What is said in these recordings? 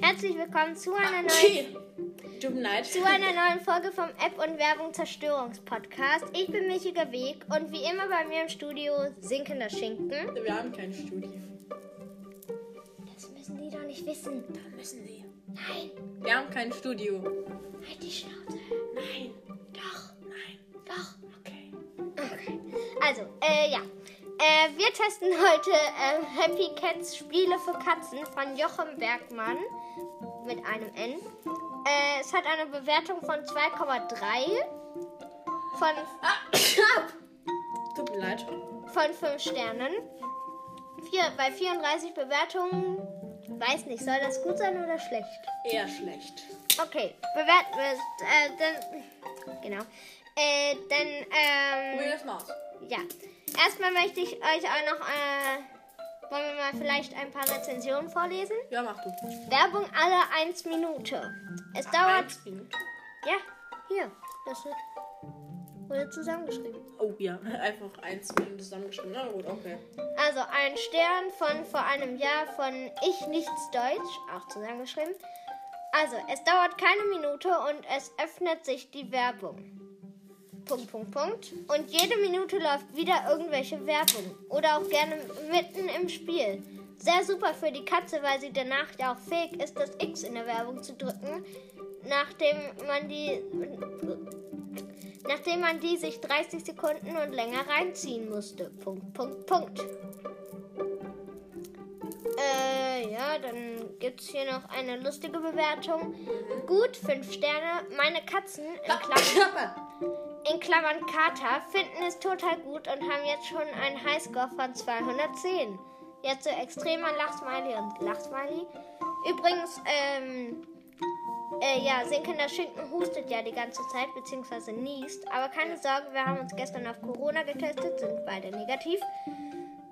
Herzlich willkommen zu einer neuen, zu einer neuen Folge vom App und Werbung Zerstörungspodcast. Ich bin Michiger Weg und wie immer bei mir im Studio sinkender Schinken. Wir haben kein Studio. Das müssen die doch nicht wissen. Da müssen sie. Nein, Wir haben kein Studio. halt die Schnauze. Nein. Doch, Nein. doch. Okay. Okay. Also, äh, ja. Äh, wir testen heute äh, Happy Cats Spiele für Katzen von Jochem Bergmann mit einem N. Äh, es hat eine Bewertung von 2,3 von, Tut mir leid. von 5 Sternen. Vier, bei 34 Bewertungen, weiß nicht, soll das gut sein oder schlecht? Eher schlecht. Okay, bewerten wir es. Äh, dann, genau. Äh, dann, ähm. Mal aus. Ja, erstmal möchte ich euch auch noch, äh, wollen wir mal vielleicht ein paar Rezensionen vorlesen? Ja, mach du. Werbung alle 1 Minute. Es dauert, Eins Minute. ja, hier, das wird, wurde zusammengeschrieben. Oh ja, einfach eins Minute zusammengeschrieben. Na gut, okay. Also ein Stern von vor einem Jahr von Ich Nichts Deutsch, auch zusammengeschrieben. Also, es dauert keine Minute und es öffnet sich die Werbung. Punkt, Punkt, Punkt. Und jede Minute läuft wieder irgendwelche Werbung. Oder auch gerne mitten im Spiel. Sehr super für die Katze, weil sie danach ja auch fähig ist, das X in der Werbung zu drücken, nachdem man die nachdem man die sich 30 Sekunden und länger reinziehen musste. Punkt, Punkt, Punkt. Äh, ja, dann gibt es hier noch eine lustige Bewertung. Gut, 5 Sterne. Meine Katzen, in Klammern, in Klammern Kater, finden es total gut und haben jetzt schon einen Highscore von 210. Jetzt so extremer Lachsmiley und Lachsmiley. Übrigens, ähm, äh, ja, sinkender Schinken hustet ja die ganze Zeit, beziehungsweise niest. Aber keine Sorge, wir haben uns gestern auf Corona getestet, sind beide negativ.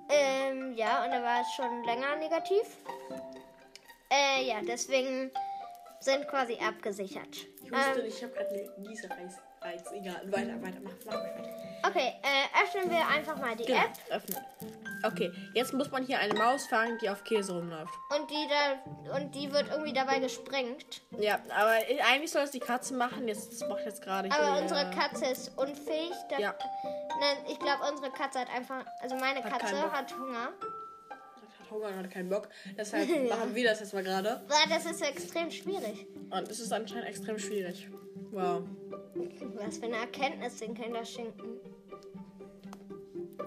Ähm, ja, und er war es schon länger negativ. Äh, ja, deswegen sind quasi abgesichert. Ich wusste Ähm, nicht, ich habe gerade einen Nieserreiz. Reiz. Egal, weiter, weiter, mach, mach weiter. okay, äh, öffnen wir einfach mal die Genau, App öffnen. Okay, jetzt muss man hier eine Maus fangen, die auf Käse rumläuft. und die da und die wird irgendwie dabei gesprengt. Ja, aber eigentlich soll es die Katze machen. Jetzt, das macht jetzt gerade Aber hier. unsere Katze ist unfähig. Ja. Nein, ich glaube, unsere Katze hat einfach, also meine Hat Katze hat Hunger. Hunger und hat keinen Bock. Deshalb machen wir das jetzt mal gerade. Boah, das ist extrem schwierig. Und es ist anscheinend extrem schwierig. Wow. Was für eine Erkenntnis den Kinder schinken.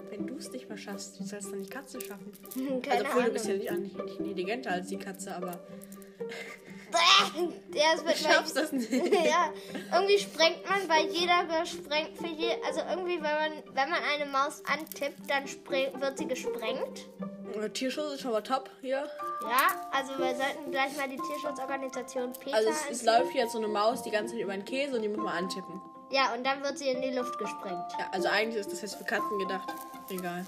Wenn du es nicht mehr schaffst, wie sollst du dann die Katze schaffen? Keine also, obwohl, du bist ja Ahnung. nicht, nicht intelligenter als die Katze, aber Ja, es wird du schaffst das nicht. ja, irgendwie sprengt man, weil jeder gesprengt für je, also irgendwie, wenn man, wenn man eine Maus antippt, dann spre- wird sie gesprengt. Tierschutz ist schon mal top hier. Ja, also wir sollten gleich mal die Tierschutzorganisation PETA Also, es, es anziehen. läuft jetzt so eine Maus die ganze Zeit über den Käse und die muss man antippen. Ja, und dann wird sie in die Luft gesprengt. Ja, also, eigentlich ist das jetzt für Katzen gedacht. Egal.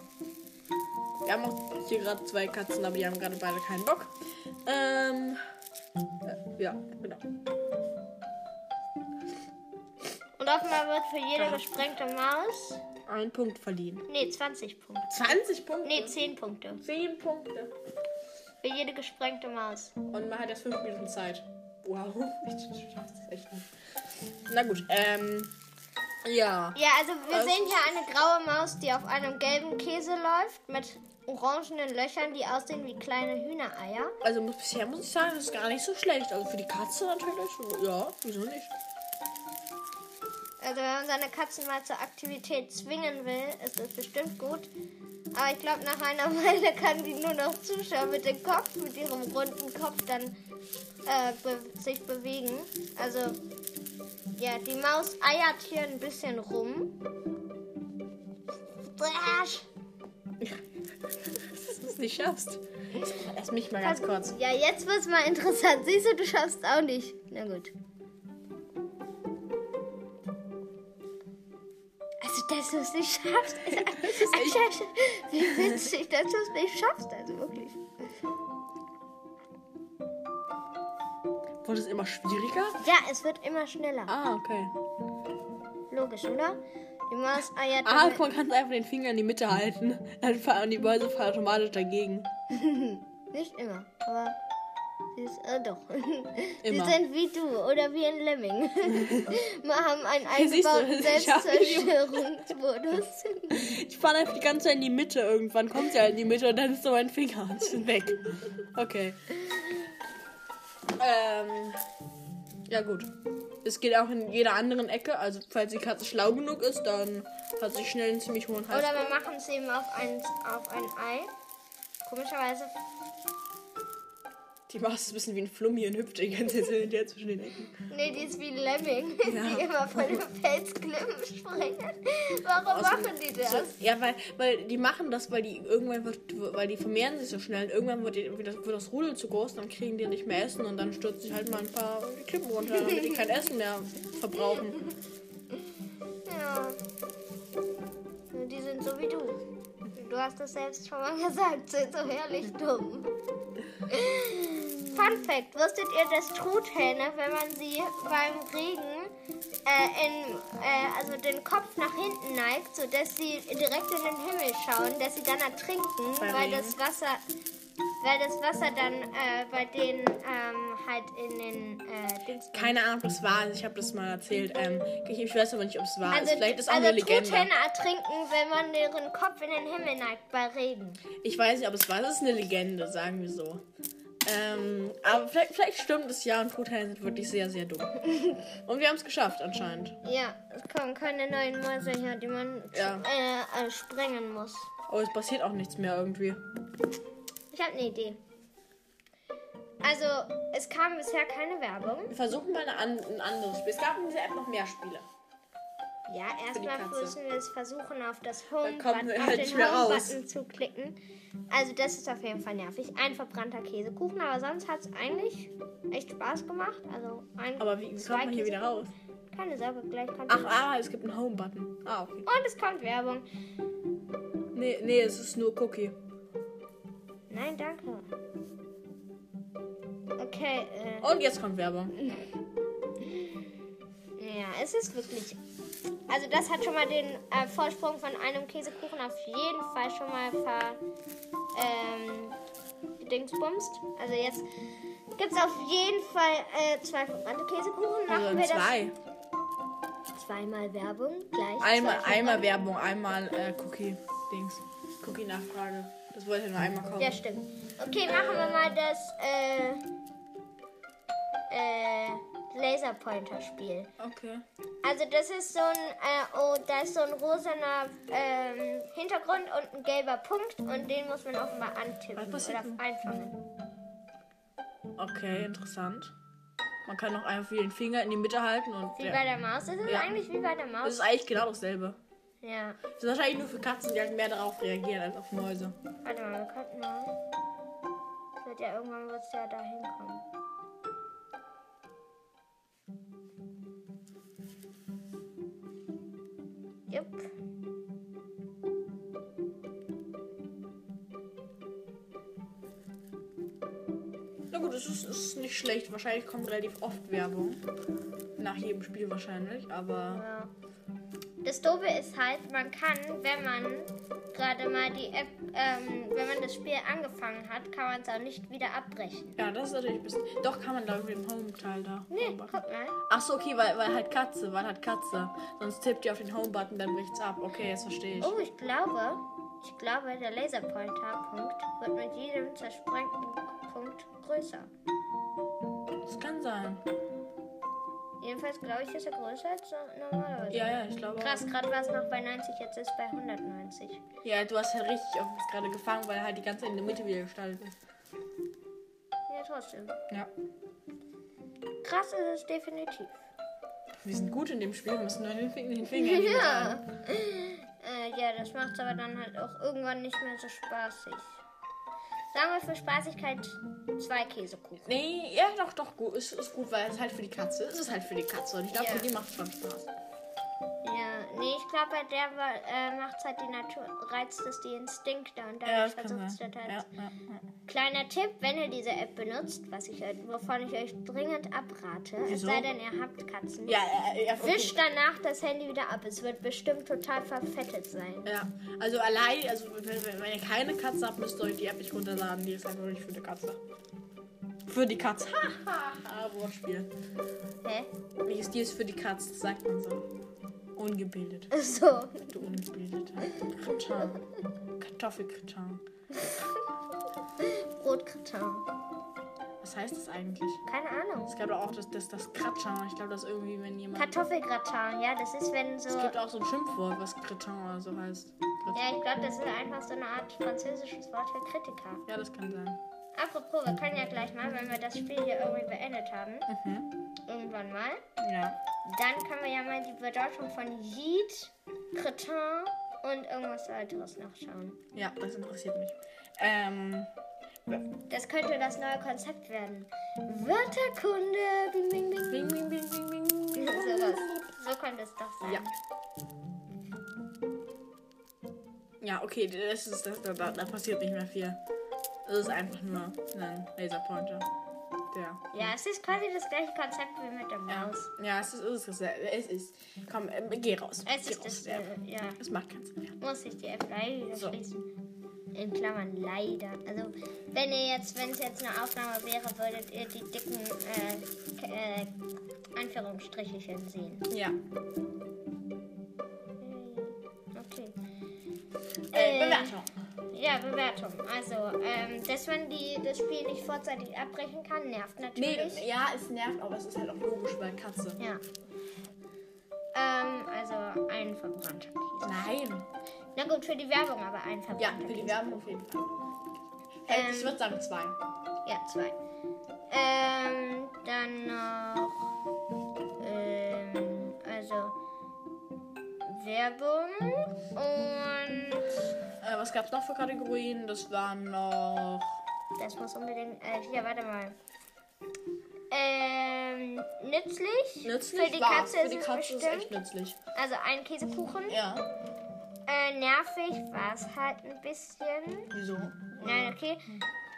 Wir haben auch hier gerade zwei Katzen, aber die haben gerade beide keinen Bock. Ähm. äh, Ja, genau. Und offenbar wird für jede gesprengte Maus, Ein Punkt verliehen. nee, 20 Punkte. 20 Punkte? Nee, 10 Punkte. 10 Punkte. Für jede gesprengte Maus. Und man hat jetzt 5 Minuten Zeit. Wow, ich schaff's das echt nicht. Na gut, ähm. Ja. Ja, also wir Was? sehen hier eine graue Maus, die auf einem gelben Käse läuft, mit orangenen Löchern, die aussehen wie kleine Hühnereier. Also muss, bisher muss ich sagen, das ist gar nicht so schlecht. Also für die Katze natürlich. Ja, wieso nicht? Also wenn man seine Katzen mal zur Aktivität zwingen will, ist das bestimmt gut. Aber ich glaube, nach einer Weile kann die nur noch zuschauen mit dem Kopf, mit ihrem runden Kopf dann äh, be sich bewegen. Also ja, die Maus eiert hier ein bisschen rum. Brasch. Dass du es nicht schaffst. Lass mich mal ganz kurz. Ja, jetzt wird's mal interessant. Siehst du, du schaffst auch nicht. Na gut. Dass du es nicht schaffst. Also, also, wie witzig, dass du es nicht schaffst. Also wirklich. Wurde es immer schwieriger? Ja, es wird immer schneller. Ah, okay. Logisch, oder? Die Maus eiert. Ah, damit- man kann einfach den Finger in die Mitte halten. Dann fahren die Mäuse automatisch dagegen. Nicht immer, aber Sie ist, äh, doch. Immer. Sie sind wie du oder wie ein Lemming. Wir haben einen eingebauten Selbstzerstörungsmodus. Ich fahre einfach die ganze Zeit in die Mitte. Irgendwann kommt sie halt in die Mitte und dann ist so mein Finger und weg. Okay. Ähm. Ja, gut. Es geht auch in jeder anderen Ecke. Also, falls die Katze schlau genug ist, dann hat sie schnell einen ziemlich hohen Hals. Oder wir machen es eben auf ein, auf ein Ei. Komischerweise die macht es ein bisschen wie ein Flummi und hüpft die ganze Zeit hin und zwischen den Ecken. Nee, die ist wie ein Lemming, ja. die immer von den Felsklippen springen. Warum Aus machen die das? So, ja, weil, weil die machen das, weil die irgendwann wird, weil die vermehren sich so schnell und irgendwann wird, die, wird, das, wird das Rudel zu groß, dann kriegen die nicht mehr Essen und dann stürzen sich halt mal ein paar Klippen runter, damit die kein Essen mehr verbrauchen. Ja. Die sind so wie du. Du hast das selbst schon mal gesagt, sind so herrlich dumm. Fun Fact: Wusstet ihr, dass Truthähne, wenn man sie beim Regen äh, in, äh, also den Kopf nach hinten neigt, sodass sie direkt in den Himmel schauen, dass sie dann ertrinken, weil das Wasser weil das Wasser dann äh, bei denen ähm, halt in den äh, Dings. Keine Ahnung, was war. Also ich habe das mal erzählt. Ähm, ich weiß aber nicht, ob es war. Also, Vielleicht ist auch also eine Legende. Truthähne ertrinken, wenn man deren Kopf in den Himmel neigt bei Regen. Ich weiß nicht, ob es war. Das ist eine Legende, sagen wir so. Ähm, aber vielleicht, vielleicht stimmt es ja und Truthähne sind wirklich sehr, sehr dumm. und wir haben es geschafft anscheinend. Ja, es kommen keine neuen Mäuse her, die man ja. äh, äh, sprengen muss. Aber es passiert auch nichts mehr irgendwie. Ich habe eine Idee. Also, es kam bisher keine Werbung. Wir versuchen mal eine an, ein anderes Spiel. Es gab in dieser App noch mehr Spiele. Ja, erstmal müssen wir es versuchen, auf das Home-Button halt Home zu klicken. Also das ist auf jeden Fall nervig. Ein verbrannter Käsekuchen, aber sonst hat es eigentlich echt Spaß gemacht. Also ein, aber wie, wie kommt man hier wieder raus? Keine Sorge, gleich kommt Ach, ah, es gibt einen Home-Button. Ah, okay. Und es kommt Werbung. Nee, nee, es ist nur Cookie. Nein, danke. Okay. Äh. Und jetzt kommt Werbung. Ja, es ist wirklich. Also das hat schon mal den äh, Vorsprung von einem Käsekuchen auf jeden Fall schon mal ver ähm, Dingsbumst. Also jetzt gibt es auf jeden Fall äh, zwei verbrannte Käsekuchen. Machen also wir zwei. das zweimal Werbung gleich. Einmal, einmal Werbung, einmal äh, Cookie Dings. Cookie Nachfrage. Das wollte ich nur einmal kaufen. Ja, stimmt. Okay, machen wir mal das äh, äh, Laserpointer-Spiel. Okay. Also das ist so ein, äh, oh, da ist so ein rosaner ähm, Hintergrund und ein gelber Punkt und den muss man offenbar antippen oder einfangen. Okay, interessant. Man kann auch einfach wie den Finger in die Mitte halten und. Wie ja. bei der Maus. Das ist ja. eigentlich wie bei der Maus. Das ist eigentlich genau dasselbe. Ja. Das ist wahrscheinlich nur für Katzen, die halt mehr darauf reagieren als auf Mäuse. Warte mal, wir könnten mal. Das wird ja irgendwann wird es ja da hinkommen. Gut, es ist, ist nicht schlecht. Wahrscheinlich kommt relativ oft Werbung. Nach jedem Spiel wahrscheinlich, aber. Ja. Das Dobe ist halt, man kann, wenn man gerade mal die App, ähm, wenn man das Spiel angefangen hat, kann man es auch nicht wieder abbrechen. Ja, das ist natürlich ein bisschen. Doch, kann man da irgendwie im Home-Teil da. Nee, guck mal. Ach so, okay, weil, weil halt Katze, weil halt Katze. Sonst tippt ihr auf den Home-Button, dann bricht's ab. Okay, jetzt verstehe ich. Oh, ich glaube, ich glaube, der Laserpointer-Punkt wird mit jedem zersprengten größer. Das kann sein. Jedenfalls glaube ich, ist er größer als normalerweise. Ja, ja, ich glaube. Krass, gerade war es noch bei 90, jetzt ist es bei 190. Ja, du hast halt richtig auf uns gerade gefangen, weil er halt die ganze Zeit in der Mitte wieder gestaltet ist. Ja, trotzdem. Ja. Krass ist es definitiv. Wir sind gut in dem Spiel, wir müssen nur den Finger, den Finger Ja. Äh, ja, das macht es aber dann halt auch irgendwann nicht mehr so spaßig. Sagen wir für Spaßigkeit zwei Käsekuchen. Nee, ja, doch, doch, gut. Ist, ist gut, weil es halt für die Katze ist. Es ist halt für die Katze. Und ich glaube, ja. für die macht es schon Spaß. Nee, ich glaube, bei der äh, macht halt die Natur, reizt es die Instinkte und dann ja, versucht es halt. Ja, ja, Kleiner Tipp, wenn ihr diese App benutzt, was ich, wovon ich euch dringend abrate, Wieso? es sei denn, ihr habt Katzen, ja, ja, ja, wischt danach das Handy wieder ab. Es wird bestimmt total verfettet sein. Ja, also allein, also wenn, wenn ihr keine Katze habt, müsst ihr euch die App nicht runterladen. Die ist einfach nicht für eine Katze. Für die Katz. Hahaha, Wortspiel. Hä? Tier ist für die Katz? Das sagt man so. Ungebildet. So. Du Ungebildeter. Kretin. Kartoffelkretin. Brotkretin. Was heißt das eigentlich? Keine Ahnung. Es gab doch auch das, das, das Kratin. Ich glaube, das ist irgendwie, wenn jemand. Kartoffelgratin, ja, das ist, wenn so. Es gibt auch so ein Schimpfwort, was Kretin oder so heißt. Ja, ich glaube, das ist einfach so eine Art französisches Wort für Kritiker. Ja, das kann sein. Apropos, wir können ja gleich mal, wenn wir das Spiel hier irgendwie beendet haben, Mhm. irgendwann mal, Ja. Dann können wir ja mal die Bedeutung von Yeet, Cretin und irgendwas weiteres nachschauen. Ja, das interessiert mich. Ähm. Das könnte das neue Konzept werden. Wörterkunde, bing, bing, bing. Bing, bing, bing, bing, bing. So, was. so könnte es doch sein. Ja. Ja, okay, das ist, das, da, da passiert nicht mehr viel. Es ist einfach nur ein Laserpointer. Der. Ja, es ist quasi das gleiche Konzept wie mit der Ja, Maus. ja es, ist, es, ist, es ist. Komm, äh, geh raus. Es geh ist raus. das, äh, ja. Es macht keinen Sinn mehr. Muss ich die App leider So. schließen. In Klammern leider. Also wenn ihr jetzt, wenn es jetzt eine Aufnahme wäre, würdet ihr die dicken äh, äh, Anführungsstrichelchen sehen. Ja. Okay. Äh, Äh, Bewertung. Ja, Bewertung. Also, ähm, dass man die, das Spiel nicht vorzeitig abbrechen kann, nervt Nee, natürlich. ja, es nervt, aber es ist halt auch logisch, weil Katze. Ja. Ähm, also ein verbrannter Käse. Nein. Na gut, für die Werbung aber ein Ja, verbrannter für die Käse. Werbung auf jeden Fall. Äh, Ähm, ich würde sagen zwei. Ja, zwei. Ähm, dann noch. Ähm, also. Werbung und. Äh, was gab's noch für Kategorien? Das waren noch. Das muss unbedingt. Äh, hier, warte mal. Ähm, nützlich. Nützlich Für die war's. Katze Für ist die es Katze ist echt nützlich. Also ein Käsekuchen. Ja. Äh, nervig war es halt ein bisschen. Wieso? Nein, okay.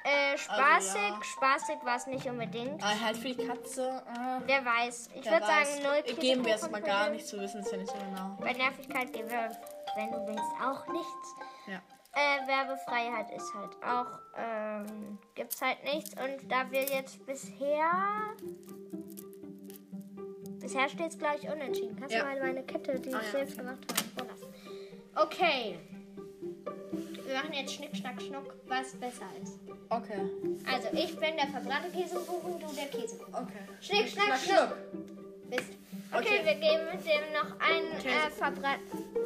Äh, spaßig. Also, ja. Spaßig war es nicht unbedingt. Ah, halt für die Katze. Äh, Wer weiß. Ich würde sagen, null Geben wir jetzt mal gar nicht zu wissen, ist ja nicht so genau. Bei Nervigkeit geben wir, wenn du willst, auch nichts. Ja. Äh, Werbefreiheit ist halt auch, ähm, gibt's halt nichts. Und da wir jetzt bisher. Bisher steht's gleich unentschieden. Kannst Ja. du mal meine Kette, die Ah, ich ja, selbst gemacht habe, vorlassen? Okay. Wir machen jetzt Schnick, Schnack, Schnuck, was besser ist. Okay. Also, ich bin der verbrannte Käsekuchen, du der Käsekuchen. Okay. Schnick, Schnack, Schnuck. Bist. Okay, Okay. wir geben dem noch einen äh, Käsekuchen. verbrannt.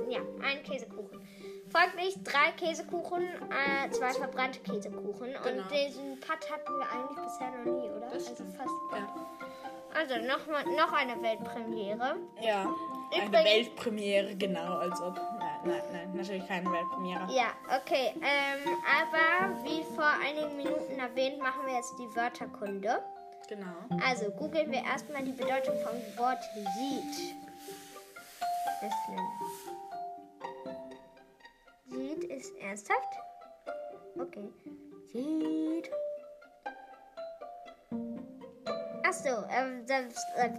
Ja, einen Käsekuchen. Folglich drei Käsekuchen, äh, zwei verbrannte Käsekuchen. Genau. Und diesen Putt hatten wir eigentlich bisher noch nie, oder? Das also fast. Ja. Also noch, mal, noch eine Weltpremiere. Ja. Eine Übrigens- Weltpremiere, genau, als ob. Nein, nein, nein, natürlich keine Weltpremiere. Ja, okay. Ähm, aber wie vor einigen Minuten erwähnt, machen wir jetzt die Wörterkunde. Genau. Also googeln wir erstmal die Bedeutung vom Wort Yeet. Öffnen. Yeet ist ernsthaft? Okay. Yeet. Achso, ähm, das, äh,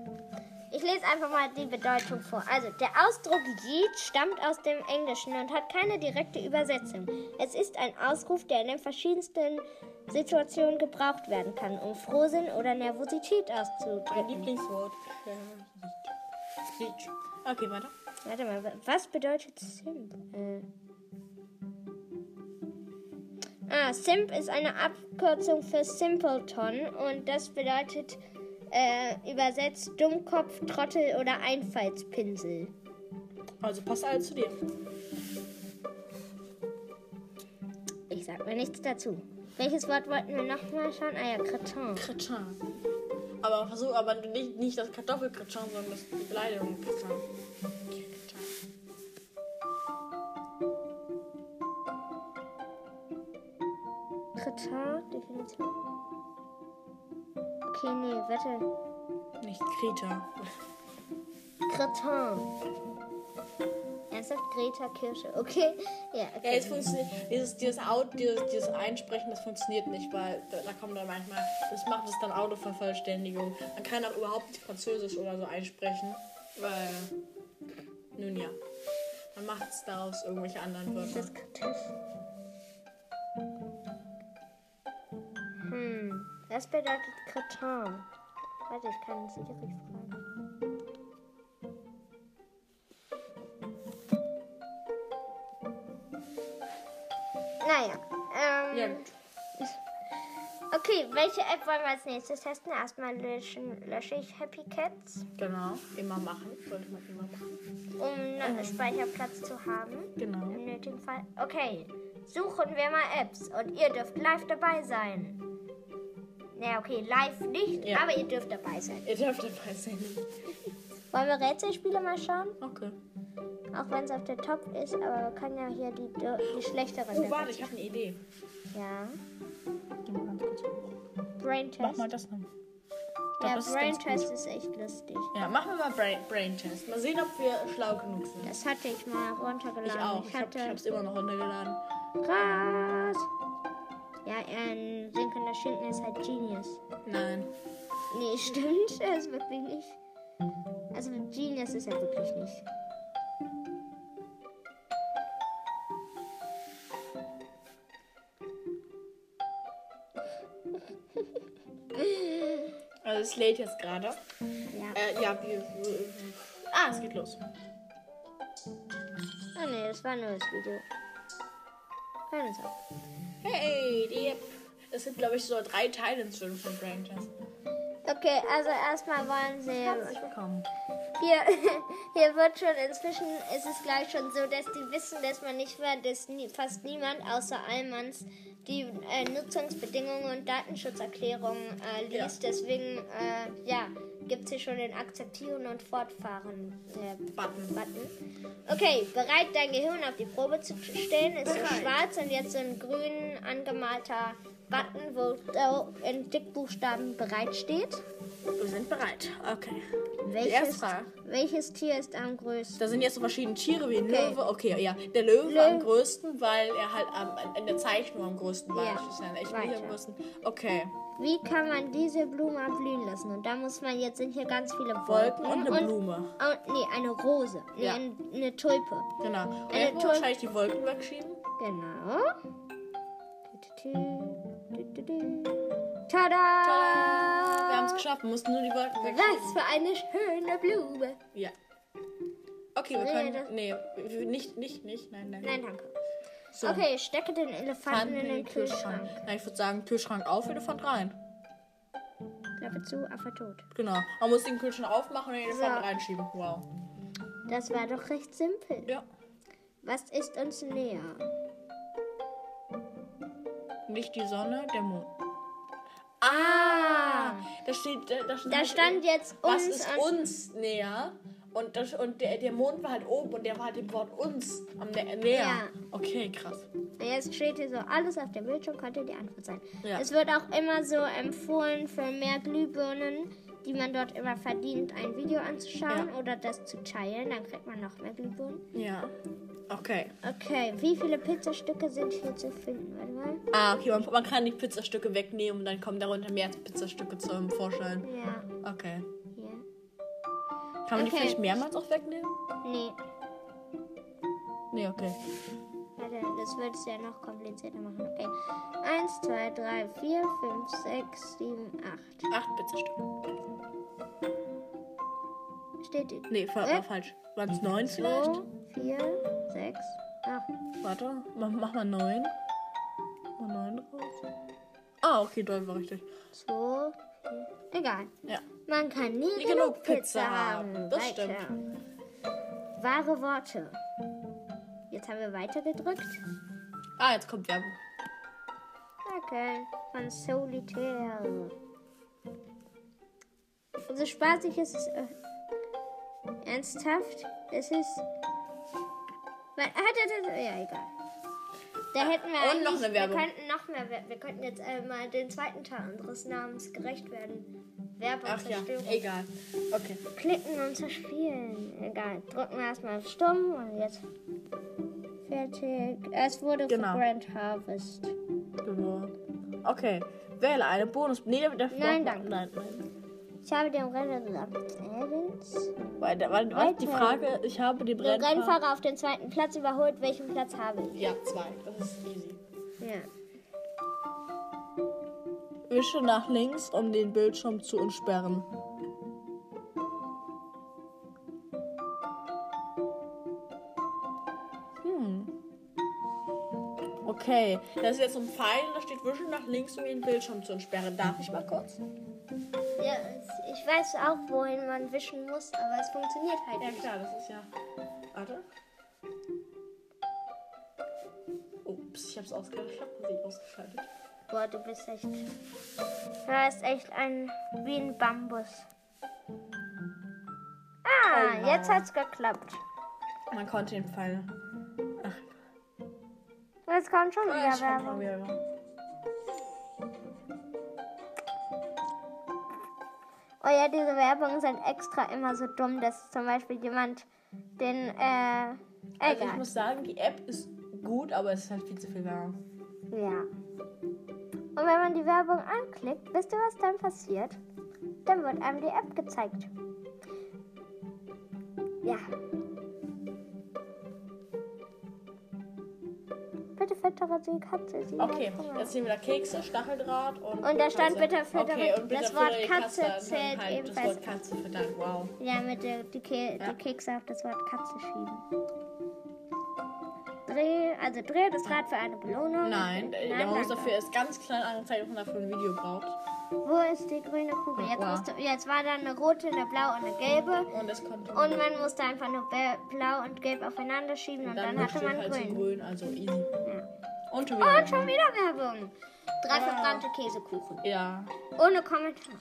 ich lese einfach mal die Bedeutung vor. Also, der Ausdruck Yeet stammt aus dem Englischen und hat keine direkte Übersetzung. Es ist ein Ausruf, der in den verschiedensten Situationen gebraucht werden kann, um Frohsinn oder Nervosität Mein auszudrücken. Lieblingswort. Yeet. Okay, weiter. Warte mal, wa- was bedeutet Simp? Äh. Ah, Simp ist eine Abkürzung für Simpleton und das bedeutet äh, übersetzt Dummkopf, Trottel oder Einfallspinsel. Also passt alles zu dir. Ich sag mir nichts dazu. Welches Wort wollten wir nochmal schauen? Ah ja, Cretin. Kretin. Aber versuch aber nicht, nicht das Kartoffelkretin, sondern das Beleidigung. Kretin. Cretin, Definition. Okay, nee, warte. Nicht Kreta. Cretin. Ernsthaft? Greta Kirsche. Okay, ja. Ja, Okay. es funktioniert. Dieses, dieses, Out, dieses, dieses Einsprechen, das funktioniert nicht, weil da, da kommt dann manchmal. Das macht es dann Autovervollständigung. Man kann auch überhaupt nicht Französisch oder so einsprechen, weil. Nun ja. Man macht es daraus irgendwelche anderen Wörter. Das kritisch. Was bedeutet Kretin? Warte, ich kann Siri fragen. Naja. Ähm, Ja. Okay, welche App wollen wir als nächstes testen? Erstmal löschen, lösche ich Happy Cats, Genau. Immer machen. Sollte man immer machen. um einen Speicherplatz zu haben. Genau. Im nötigen Fall. Okay, suchen wir mal Apps und ihr dürft live dabei sein. Ja, okay, live nicht, Ja. aber ihr dürft dabei sein. Ihr dürft dabei sein. Wollen wir Rätselspiele mal schauen? Okay. Auch wenn es auf der Top ist, aber wir können ja hier die, die schlechteren. Oh, warte, ich habe eine Idee. Ja. Geh mal ganz kurz hoch. Brain Mach Test. mal das noch. Ich glaub, Ja, das ist Brain ganz Test gut. ist echt lustig. Ja, machen wir mal Brain, Brain Test. Mal sehen, ob wir schlau genug sind. Das hatte ich mal runtergeladen. Ich auch. Ich Ich, hab, hatte ich hab's immer noch runtergeladen. krass. Ein sinkender Schinken ist halt Genius. Nein. Nee, stimmt. Er ist wirklich nicht. Also Genius ist er wirklich nicht. Also es lädt jetzt gerade. Ja. Äh, ja, wir, wir. Ah, es geht los. Ah nee, das war nur das Video. Sorge. Hey, die. Es sind, glaube ich, so drei Teile inzwischen von Brain Test. Okay, also erstmal wollen sie. Herzlich willkommen. Hier, hier wird schon inzwischen ist es gleich schon so, dass die wissen, dass man nicht mehr, dass nie, fast niemand außer Allmanns die äh, Nutzungsbedingungen und Datenschutzerklärungen äh, liest. Deswegen, äh, ja, gibt es hier schon den Akzeptieren und Fortfahren äh, Button. Button. Okay, bereit, dein Gehirn auf die Probe zu stellen. Ist Bereit. schwarz und jetzt so ein grün angemalter Button, wo in Dickbuchstaben bereit steht. Wir sind bereit. Okay. Welches, welches Tier ist am größten? Da sind jetzt so verschiedene Tiere wie ein Okay. Löwe. Okay, ja. Der Löwe war am Löwe. größten, weil er halt am, in der Zeichnung am größten war. Ja. Echt nicht Weiter. am größten. Okay. Wie kann man diese Blume blühen lassen? Und da muss man, jetzt sind hier ganz viele Wolken Wolken. und eine Blume. Oh, nee, eine Rose. Nee, Ja. ein, eine Tulpe. Genau. Und Eine jetzt muss Tul- wahrscheinlich die Wolken wegschieben. Genau. Tü. Tada! Wir haben es geschafft. Wir mussten nur die Wolken wegschieben. Was für eine schöne Blume. Ja. Okay, wir können. Nee, nicht, nicht, nicht. Nein, nein. Nein, danke. So. Okay, stecke den Elefanten in den Kühlschrank. Nein, ich würde sagen, Kühlschrank auf, Elefant rein. Klappe zu, Affe tot. Genau. Man muss den Kühlschrank aufmachen und den Elefant So. reinschieben. Wow. Das war doch recht simpel. Ja. Was ist uns näher? Nicht die Sonne, der Mond. Ah! Da steht. Da, da stand, Da stand jetzt Was uns ist an- uns näher? Und, das, und der, der Mond war halt oben und der war halt dem Wort uns am nä näher. Ja. Okay, krass. Jetzt steht hier so, alles auf dem Bildschirm könnte die Antwort sein. Ja. Es wird auch immer so empfohlen für mehr Glühbirnen, die man dort immer verdient, ein Video anzuschauen Ja. oder das zu teilen. Dann kriegt man noch mehr Glühbirnen. Ja. Okay. Okay, wie viele Pizzastücke sind hier zu finden? Warte mal. Ah, okay, man, man kann die Pizzastücke wegnehmen und dann kommen darunter mehr Pizzastücke zum Vorschein. Ja, Okay. Kann man die Okay. vielleicht mehrmals auch wegnehmen? Nee, Nee, okay. warte, das wird es ja noch komplizierter machen. Okay. Eins, zwei, drei, vier, fünf, sechs, sieben, acht. Acht Pizzastücke. Steht die. Nee, war, Äh? war falsch. Waren es neun vielleicht? Zwei, vier, sechs, acht. Warte, mach, mach mal neun. Mal neun draus. Ah, okay, neun war richtig. Zwei, vier. Egal. Ja. Man kann nie Nie genug, genug Pizza, Pizza haben. Das Weiter. Wahre Worte. Jetzt haben wir weiter gedrückt. Ah, jetzt kommt Werbung. Okay. Von Solitaire. Also spaßig ist es. Äh, ernsthaft? Es ist. Weil, ah, da, da, da, ja, egal. Da hätten wir und noch eine Werbung. Wir könnten noch mehr. wir- könnten jetzt äh, mal den zweiten Teil unseres Namens gerecht werden. Werbung, Ach ja, Zerstörung. egal. Okay. Klicken und zerspielen. Egal. Drücken wir erstmal auf Stumm und jetzt. Fertig. Es wurde Genau. Grand Harvest. Genau. Okay. Wähle eine Bonus. Nee, der, Nein, danke. Nein, nein. Ich habe den warte, was? Die. Frage, ich habe den Rennfahrer. Rennfahrer auf den zweiten Platz überholt. Welchen Platz habe ich? Ja, zwei. Das ist easy. Ja. Wische nach links, um den Bildschirm zu entsperren. Hm. Okay, das ist jetzt ein Pfeil da steht Wische nach links, um den Bildschirm zu entsperren. Darf ich mal kurz? Ja, ich weiß auch, wohin man wischen muss, aber es funktioniert halt Ja nicht. klar, das ist ja. Warte. Ups, ich hab's ausgeschaltet. Ich hab Musik ausgeschaltet. Boah, du bist echt. Du hast echt ein. wie ein Bambus. Ah, Oh jetzt hat's geklappt. Man konnte den Pfeil. Ach, Jetzt kommt schon wieder Werbung. Oh ja, diese Werbungen sind extra immer so dumm, dass zum Beispiel jemand den, äh, Also ich muss sagen, die App ist gut, aber es ist halt viel zu viel Werbung. Ja. Und wenn man die Werbung anklickt, wisst ihr, was dann passiert? Dann wird einem die App gezeigt. Ja. Bitte füttere die Katze. Sie Okay, jetzt sehen wir da Kekse, Stacheldraht und. Und da stand Katze. bitte füttere- Okay, und bitte das Wort Katze dann zählt halt ebenfalls. Das Wort Katze füttern, wow. Ja, mit der, die, Ke Ja. die Kekse auf das Wort Katze schieben. Dreh, also dreh das Rad für eine Belohnung. Nein, Nein man muss danke. dafür erst ganz klein angezeigt, dass man dafür ein Video braucht. Wo ist die grüne Kugel? Jetzt, Wow. du, jetzt war da eine rote, eine blaue und eine gelbe. Und es konnte. Und man musste einfach nur blau und gelb aufeinander schieben und dann, hatte steht man halt so grün. grün, also easy. Ja. Und schon Und wieder. schon wieder Werbung. Drei Ja. verbrannte Käsekuchen. Ja, Ohne Kommentar.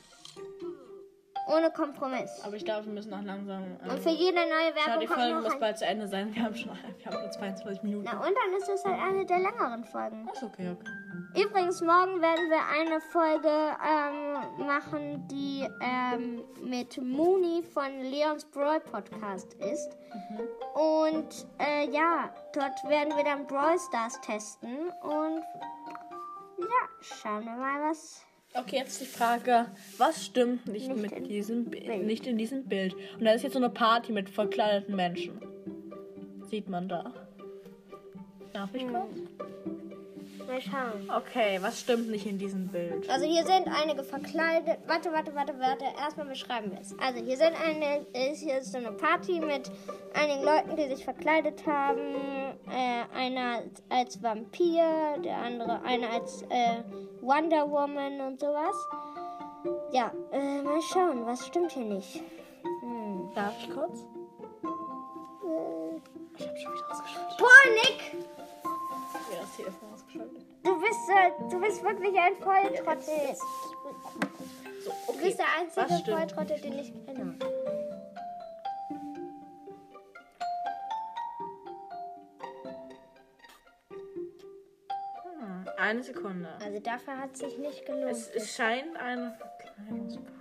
Ohne Kompromiss. aber ich glaube, wir müssen auch langsam. Ähm, Und für jede neue Schau, Werbung die kommt Folge noch muss ein... bald zu Ende sein. Wir haben schon wir haben nur 22 Minuten. Na und dann ist es halt eine der längeren Folgen. Ist okay, okay. Übrigens, morgen werden wir eine Folge ähm, machen, die ähm, mit Mooney von Leons Brawl Podcast ist. Und äh, ja, dort werden wir dann Brawl Stars testen. Und ja, schauen wir mal, was. Okay, jetzt die Frage, was stimmt nicht, Nicht mit in diesem Bi- Bild. nicht in diesem Bild? Und da ist jetzt so eine Party mit verkleideten Menschen. Sieht man da. Darf ich kurz? Mal schauen. Okay, was stimmt nicht in diesem Bild? Also hier sind einige verkleidet. Warte, warte, warte, warte. Erstmal beschreiben wir es. Also hier sind eine, ist hier ist so eine Party mit einigen Leuten, die sich verkleidet haben. Äh, einer als Vampir, der andere einer als äh, Wonder Woman und sowas. Ja, äh, mal schauen, was stimmt hier nicht. Hm. Darf ich kurz? Äh, Ich hab schon wieder ausgeschaltet. boah, Nick! Ja, das Telefon ausgeschaltet. Du bist, äh, du bist wirklich ein Volltrottel. So, Du okay. bist der einzige? Volltrottel, den ich kenne. Hm, eine Sekunde. Also dafür hat es sich nicht gelohnt. Es, es scheint eine Verkleidungsparty.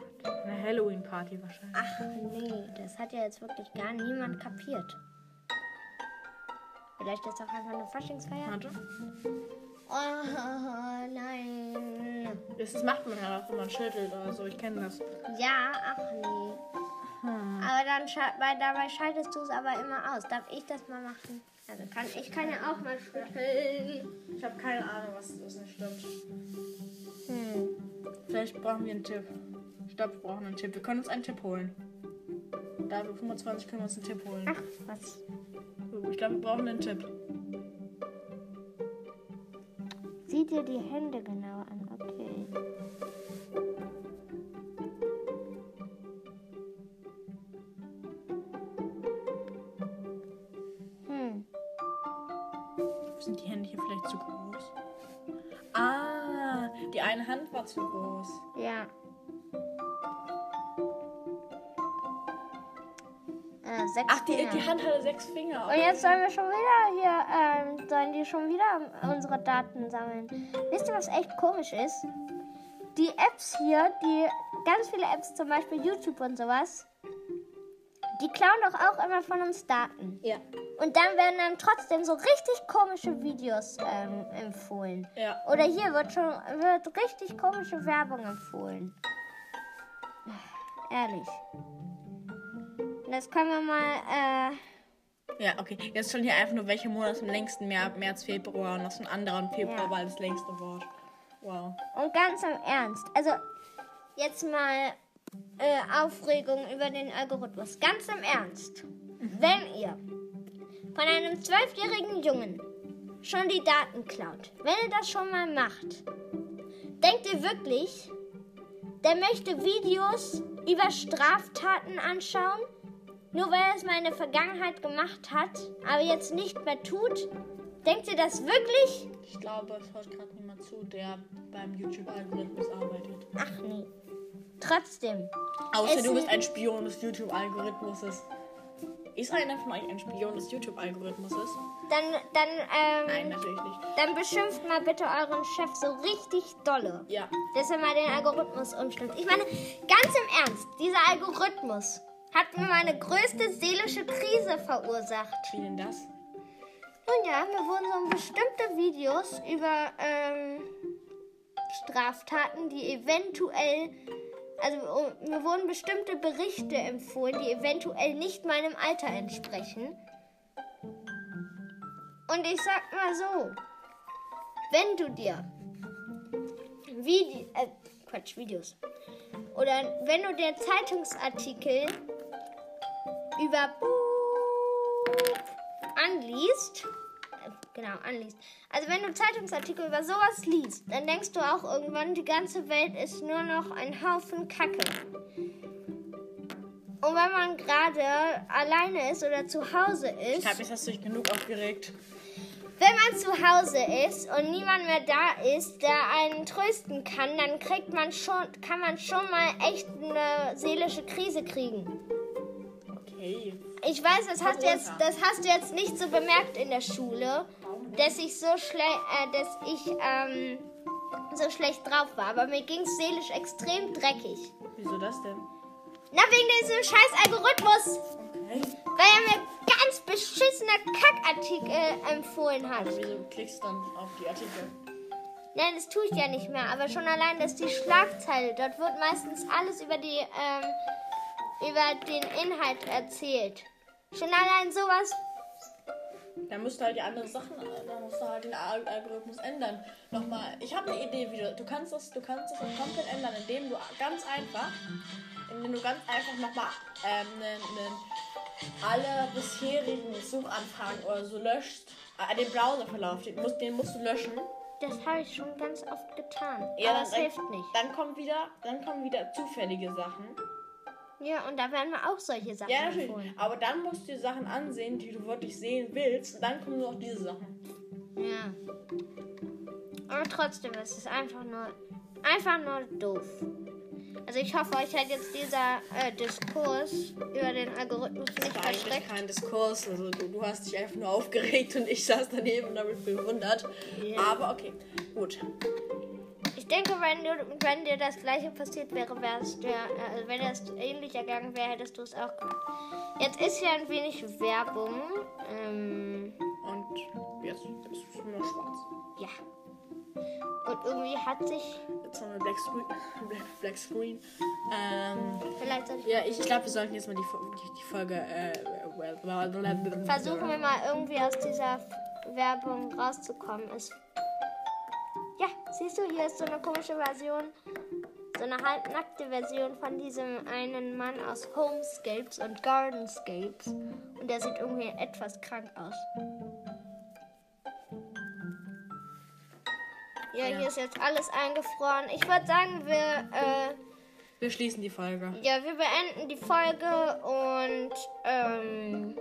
Eine Halloween-Party wahrscheinlich. Ach nee, das hat ja jetzt wirklich gar niemand kapiert. Vielleicht ist auch einfach eine Faschingsfeier. Warte. Oh nein. Das macht man ja auch, wenn man schüttelt oder so. Ich kenne das. Ja, ach nee. Hm. Aber dann weil dabei schaltest du es aber immer aus. Darf ich das mal machen? Also kann ich kann ja auch mal schütteln. Ich habe keine Ahnung, was, was nicht stimmt. Hm. Vielleicht brauchen wir einen Tipp. Ich glaube, wir brauchen einen Tipp. Wir können uns einen Tipp holen. Da wir 25 können wir uns einen Tipp holen. Ach, was? Ich glaube, wir brauchen einen Tipp. Sieh dir die Hände genau an, okay. Hm. Sind die Hände hier vielleicht zu groß? Ah, die eine Hand war zu groß. Ja. Sechs Ach, die, Finger. die Hand hatte sechs Finger. Und jetzt sollen wir schon wieder hier, ähm, sollen die schon wieder unsere Daten sammeln. Wisst ihr, was echt komisch ist? Die Apps hier, die ganz viele Apps, zum Beispiel YouTube und sowas, die klauen doch auch immer von uns Daten. Ja. Und dann werden dann trotzdem so richtig komische Videos ähm, empfohlen. Ja. Oder hier wird schon wird richtig komische Werbung empfohlen. Ehrlich. Das können wir mal, äh, Ja, okay. Jetzt schon hier einfach nur, welcher Monat ist am längsten? März, Februar und das ist ein anderer und Februar Ja. war das längste Wort. Wow. Und ganz im Ernst. Also, jetzt mal äh, Aufregung über den Algorithmus. Ganz im Ernst. Wenn ihr von einem zwölfjährigen Jungen schon die Daten klaut, wenn ihr das schon mal macht, denkt ihr wirklich, der möchte Videos über Straftaten anschauen? Nur weil er es mal in der Vergangenheit gemacht hat, aber jetzt nicht mehr tut? Denkt ihr das wirklich? Ich glaube, es hört gerade niemand zu, der beim YouTube-Algorithmus arbeitet. Ach nee. Trotzdem. Außer du bist ein Spion des YouTube-Algorithmuses. Ist einer von euch ein Spion des YouTube-Algorithmuses? Dann, dann, ähm, Nein, natürlich nicht. dann beschimpft mal bitte euren Chef so richtig dolle. Ja. dass er mal den Algorithmus umstellt. Ich meine, ganz im Ernst, dieser Algorithmus hat mir meine größte seelische Krise verursacht. Wie denn das? Nun ja, mir wurden so bestimmte Videos über ähm, Straftaten, die eventuell, also mir wurden bestimmte Berichte empfohlen, die eventuell nicht meinem Alter entsprechen. Und ich sag mal so, wenn du dir Vide äh, Quatsch, Videos. Oder wenn du dir Zeitungsartikel über anliest, äh, genau, anliest. Also wenn du Zeitungsartikel über sowas liest, dann denkst du auch irgendwann, die ganze Welt ist nur noch ein Haufen Kacke. Und wenn man gerade alleine ist oder zu Hause Ich ist, glaube, jetzt hast du dich genug aufgeregt. Wenn man zu Hause ist und niemand mehr da ist, der einen trösten kann, dann kriegt man schon, kann man schon mal echt eine seelische Krise kriegen. Okay. Ich weiß, das hast, du jetzt, das hast du jetzt nicht so bemerkt in der Schule, dass ich so schle äh, dass ich ähm, so schlecht drauf war. Aber mir ging es seelisch extrem dreckig. Wieso das denn? Na, wegen diesem scheiß Algorithmus. Okay. Weil er mir ganz beschissene Kackartikel empfohlen hat. Wieso klickst du dann auf die Artikel? Nein, das tue ich ja nicht mehr. Aber schon allein, dass die Schlagzeile, dort wird meistens alles über die, ähm, über den Inhalt erzählt. Schon allein sowas. Da musst du halt die anderen Sachen, da musst du halt den Al- Algorithmus ändern. Nochmal, ich habe eine Idee wieder. Du kannst das, du kannst das komplett ändern, indem du ganz einfach, indem du ganz einfach nochmal ähm, ne, ne, alle bisherigen Suchanfragen oder so löscht. Äh, den Browserverlauf, den musst, den musst du löschen. Das habe ich schon ganz oft getan. Ja, aber es hilft nicht. Dann kommen wieder, dann kommen wieder zufällige Sachen. Ja, und da werden mir auch solche Sachen Ja, natürlich. empfohlen. Aber dann musst du dir Sachen ansehen, die du wirklich sehen willst. Und dann kommen nur noch diese Sachen. Ja. Aber trotzdem ist es einfach nur, einfach nur doof. Also ich hoffe, euch hat jetzt dieser äh, Diskurs über den Algorithmus nicht Das war eigentlich verschreckt. kein Diskurs. Also du, du hast dich einfach nur aufgeregt und ich saß daneben und habe mich bewundert. Ja. Aber okay, gut. Ich denke, wenn, du, wenn dir das gleiche passiert wäre, wärst du, ja, also wenn es ähnlich ergangen wäre, hättest du es auch gemacht. Jetzt ist hier ein wenig Werbung. Ähm, Und jetzt ist es nur schwarz. ja. Und irgendwie hat sich, Jetzt haben wir Black Screen. Black, Black Screen. Ähm, vielleicht sollte ja, ich glaube, wir sollten jetzt mal die, die, die Folge. Äh, versuchen wir mal irgendwie aus dieser Werbung rauszukommen. Ist ja, siehst du, hier ist so eine komische Version, so eine halbnackte Version von diesem einen Mann aus Homescapes und Gardenscapes. Und der sieht irgendwie etwas krank aus. Ja, Ja. hier ist jetzt alles eingefroren. Ich würde sagen, wir, äh, Wir schließen die Folge. ja, wir beenden die Folge und, ähm,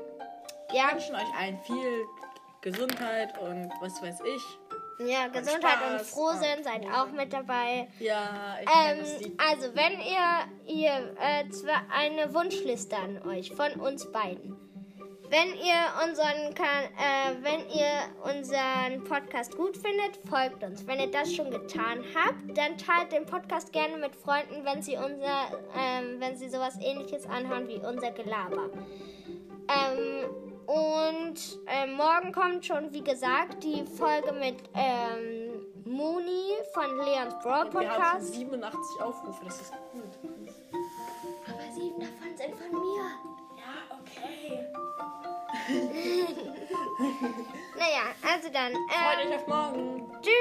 ja. Wir wünschen euch allen viel Gesundheit und was weiß ich. Ja, Gesundheit und Spaß. Frohsinn, seid auch mit dabei. Ja, ich Ähm, Lied. also, wenn ihr, ihr äh, zwar eine Wunschliste an euch von uns beiden. Wenn ihr unseren äh, wenn ihr unseren Podcast gut findet, folgt uns. Wenn ihr das schon getan habt, dann teilt den Podcast gerne mit Freunden, wenn sie unser, ähm, wenn sie sowas ähnliches anhören wie unser Gelaber. Ähm, und ähm, morgen kommt schon, wie gesagt, die Folge mit ähm, Mooney von Leons Brawl Wir haben schon Podcast. 87 Aufrufe, das ist gut. Aber sieben davon sind von mir. naja, also dann. Ähm, Freut euch ähm, auf morgen. Tschüss.